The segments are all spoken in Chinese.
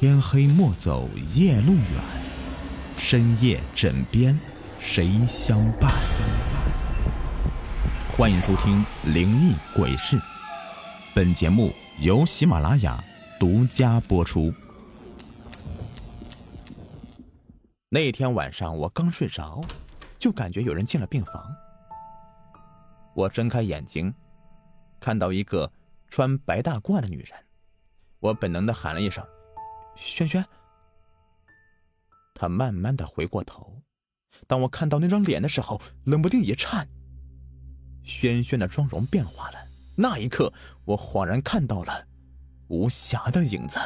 天黑莫走夜路远，深夜枕边谁相伴？欢迎收听《灵异鬼事》，本节目由喜马拉雅独家播出。那天晚上我刚睡着，就感觉有人进了病房。我睁开眼睛，看到一个穿白大褂的女人，我本能的喊了一声。轩轩，他慢慢的回过头，当我看到那张脸的时候，冷不丁一颤。轩轩的妆容变化了，那一刻，我恍然看到了吴霞的影子。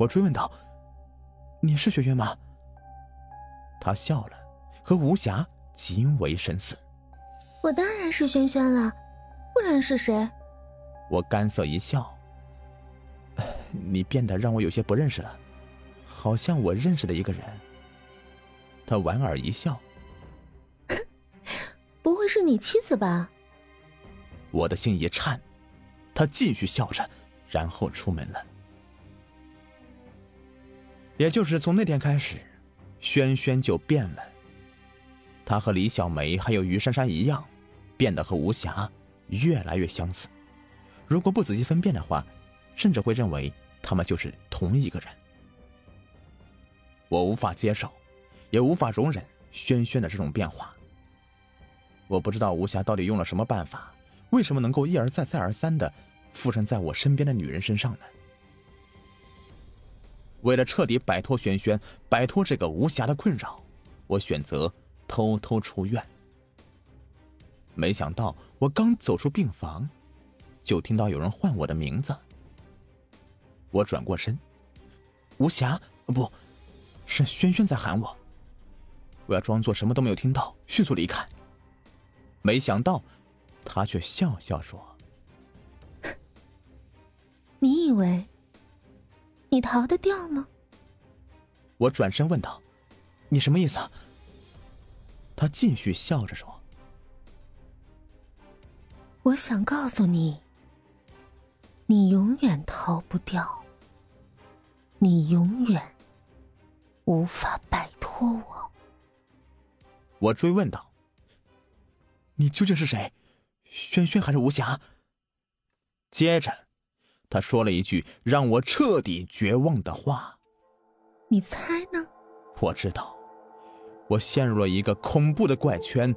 我追问道：“你是轩轩吗？”他笑了，和吴霞极为神似。我当然是轩轩了，不然是谁？我干涩一笑。你变得让我有些不认识了，好像我认识的一个人。他莞尔一笑，不会是你妻子吧？我的心一颤，他继续笑着，然后出门了。也就是从那天开始，轩轩就变了。他和李小梅还有于珊珊一样，变得和吴霞越来越相似。如果不仔细分辨的话。甚至会认为他们就是同一个人。我无法接受，也无法容忍轩轩的这种变化。我不知道吴霞到底用了什么办法，为什么能够一而再、再而三的附身在我身边的女人身上呢？为了彻底摆脱轩轩，摆脱这个无暇的困扰，我选择偷偷出院。没想到我刚走出病房，就听到有人唤我的名字。我转过身，无暇，不是轩轩在喊我。我要装作什么都没有听到，迅速离开。没想到，他却笑笑说：“你以为你逃得掉吗？”我转身问道：“你什么意思？”他继续笑着说：“我想告诉你。”你永远逃不掉，你永远无法摆脱我。我追问道：“你究竟是谁？轩轩还是无暇？”接着，他说了一句让我彻底绝望的话：“你猜呢？”我知道，我陷入了一个恐怖的怪圈，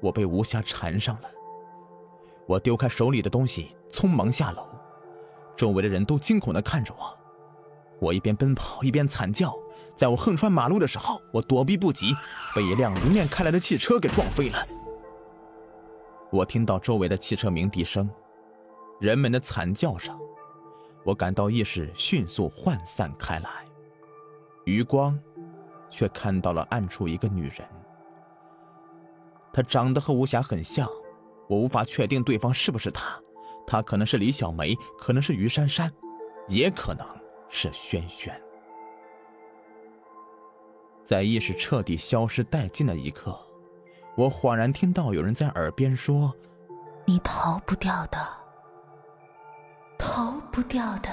我被无暇缠上了。我丢开手里的东西，匆忙下楼。周围的人都惊恐的看着我，我一边奔跑一边惨叫。在我横穿马路的时候，我躲避不及，被一辆迎面开来的汽车给撞飞了。我听到周围的汽车鸣笛声，人们的惨叫声，我感到意识迅速涣散开来，余光却看到了暗处一个女人。她长得和吴霞很像，我无法确定对方是不是她。她可能是李小梅，可能是于珊珊，也可能是轩轩。在意识彻底消失殆尽的一刻，我恍然听到有人在耳边说：“你逃不掉的，逃不掉的。”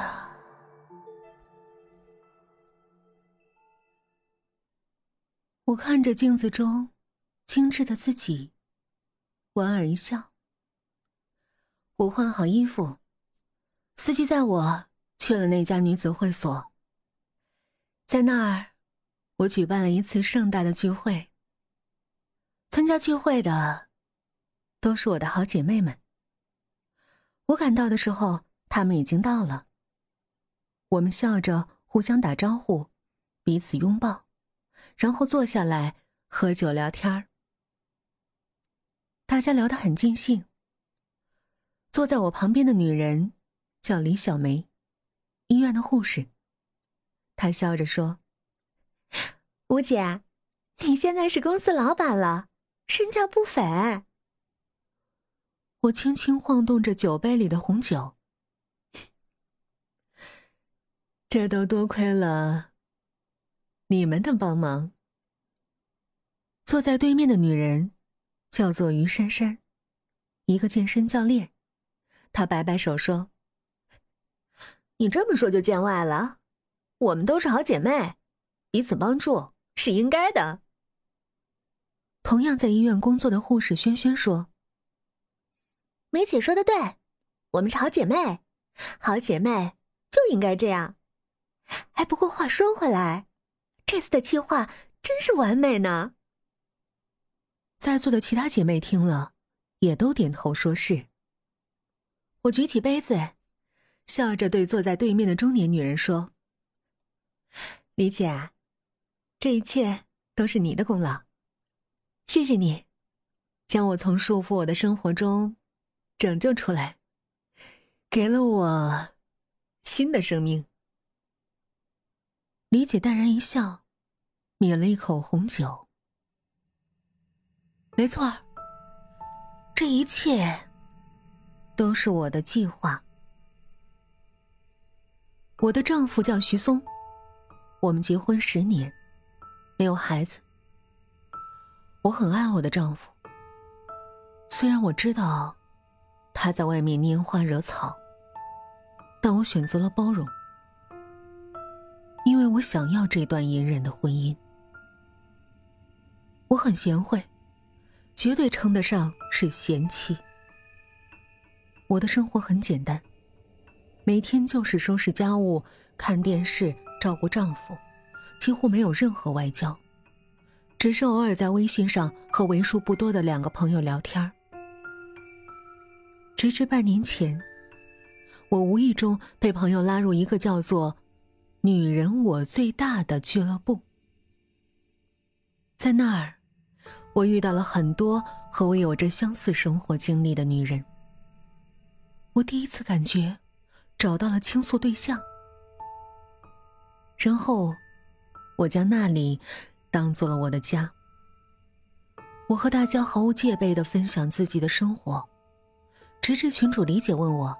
我看着镜子中精致的自己，莞尔一笑。我换好衣服，司机载我去了那家女子会所。在那儿，我举办了一次盛大的聚会。参加聚会的都是我的好姐妹们。我赶到的时候，她们已经到了。我们笑着互相打招呼，彼此拥抱，然后坐下来喝酒聊天。大家聊得很尽兴。坐在我旁边的女人叫李小梅，医院的护士。她笑着说：“吴姐，你现在是公司老板了，身价不菲。”我轻轻晃动着酒杯里的红酒，这都多亏了你们的帮忙。坐在对面的女人叫做于珊珊，一个健身教练。她摆摆手说：“你这么说就见外了，我们都是好姐妹，彼此帮助是应该的。同样在医院工作的护士轩轩说：“梅姐说的对，我们是好姐妹，好姐妹就应该这样。哎，不过话说回来，这次的计划真是完美呢。”在座的其他姐妹听了，也都点头说是。我举起杯子，笑着对坐在对面的中年女人说：“李姐，这一切都是你的功劳。”谢谢你，将我从束缚我的生活中拯救出来，给了我新的生命。李姐淡然一笑，抿了一口红酒。没错，这一切都是我的计划。我的丈夫叫徐松，我们结婚十年，没有孩子。我很爱我的丈夫，虽然我知道他在外面拈花惹草，但我选择了包容，因为我想要这段隐忍的婚姻。我很贤惠，绝对称得上是贤妻。我的生活很简单，每天就是收拾家务、看电视、照顾丈夫，几乎没有任何外交。只是偶尔在微信上和为数不多的两个朋友聊天直至半年前，我无意中被朋友拉入一个叫做“女人我最大”的俱乐部，在那儿，我遇到了很多和我有着相似生活经历的女人。我第一次感觉找到了倾诉对象，然后我将那里。当做了我的家，我和大家毫无戒备的分享自己的生活，直至群主李姐问我：“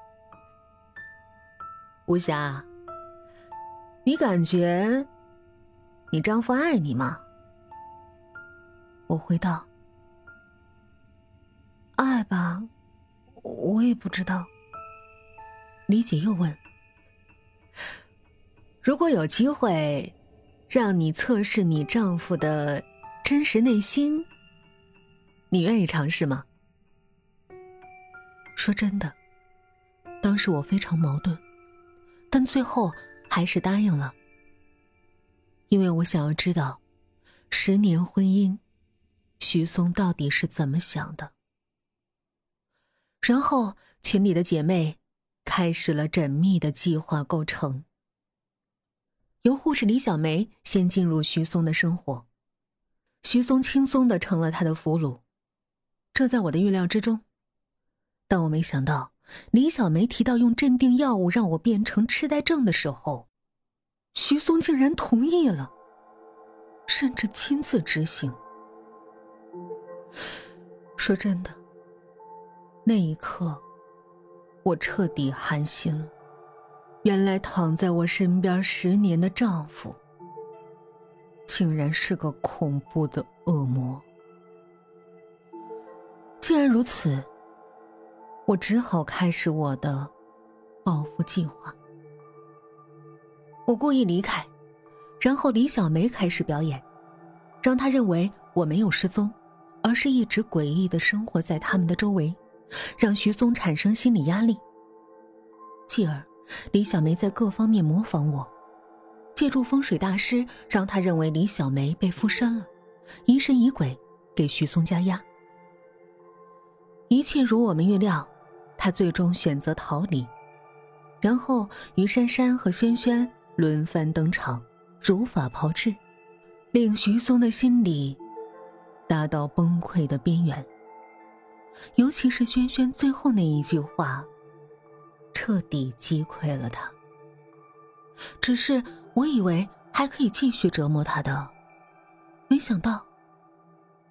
吴霞，你感觉你丈夫爱你吗？”我回道：“爱吧，我也不知道。”李姐又问：“如果有机会？”让你测试你丈夫的真实内心，你愿意尝试吗？说真的，当时我非常矛盾，但最后还是答应了，因为我想要知道，十年婚姻，徐松到底是怎么想的。然后群里的姐妹开始了缜密的计划构成。由护士李小梅先进入徐松的生活，徐松轻松的成了他的俘虏，这在我的预料之中。但我没想到，李小梅提到用镇定药物让我变成痴呆症的时候，徐松竟然同意了，甚至亲自执行。说真的，那一刻，我彻底寒心了。原来躺在我身边十年的丈夫，竟然是个恐怖的恶魔。既然如此，我只好开始我的报复计划。我故意离开，然后李小梅开始表演，让她认为我没有失踪，而是一直诡异的生活在他们的周围，让徐松产生心理压力，继而。李小梅在各方面模仿我，借助风水大师，让他认为李小梅被附身了，疑神疑鬼，给徐松加压。一切如我们预料，他最终选择逃离，然后于珊珊和轩轩轮番登场，如法炮制，令徐松的心理达到崩溃的边缘。尤其是轩轩最后那一句话。彻底击溃了他。只是我以为还可以继续折磨他的，没想到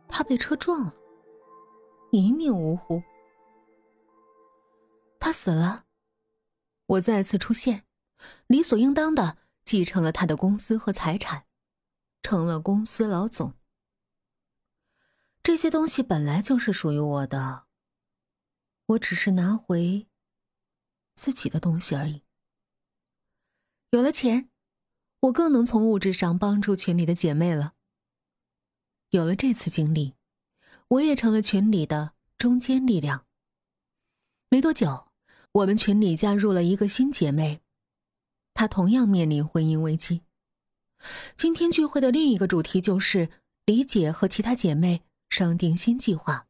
他被车撞了，一命呜呼。他死了，我再次出现，理所应当的继承了他的公司和财产，成了公司老总。这些东西本来就是属于我的，我只是拿回。自己的东西而已。有了钱，我更能从物质上帮助群里的姐妹了。有了这次经历，我也成了群里的中坚力量。没多久，我们群里加入了一个新姐妹，她同样面临婚姻危机。今天聚会的另一个主题就是李姐和其他姐妹商定新计划，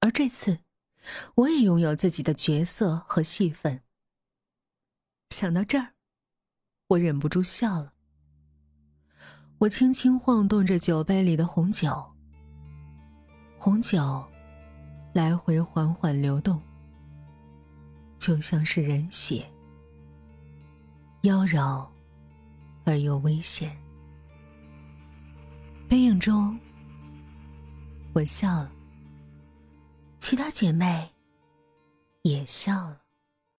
而这次，我也拥有自己的角色和戏份。想到这儿，我忍不住笑了。我轻轻晃动着酒杯里的红酒，红酒来回缓缓流动。就像是人血，妖娆而又危险。背影中，我笑了，其他姐妹也笑了。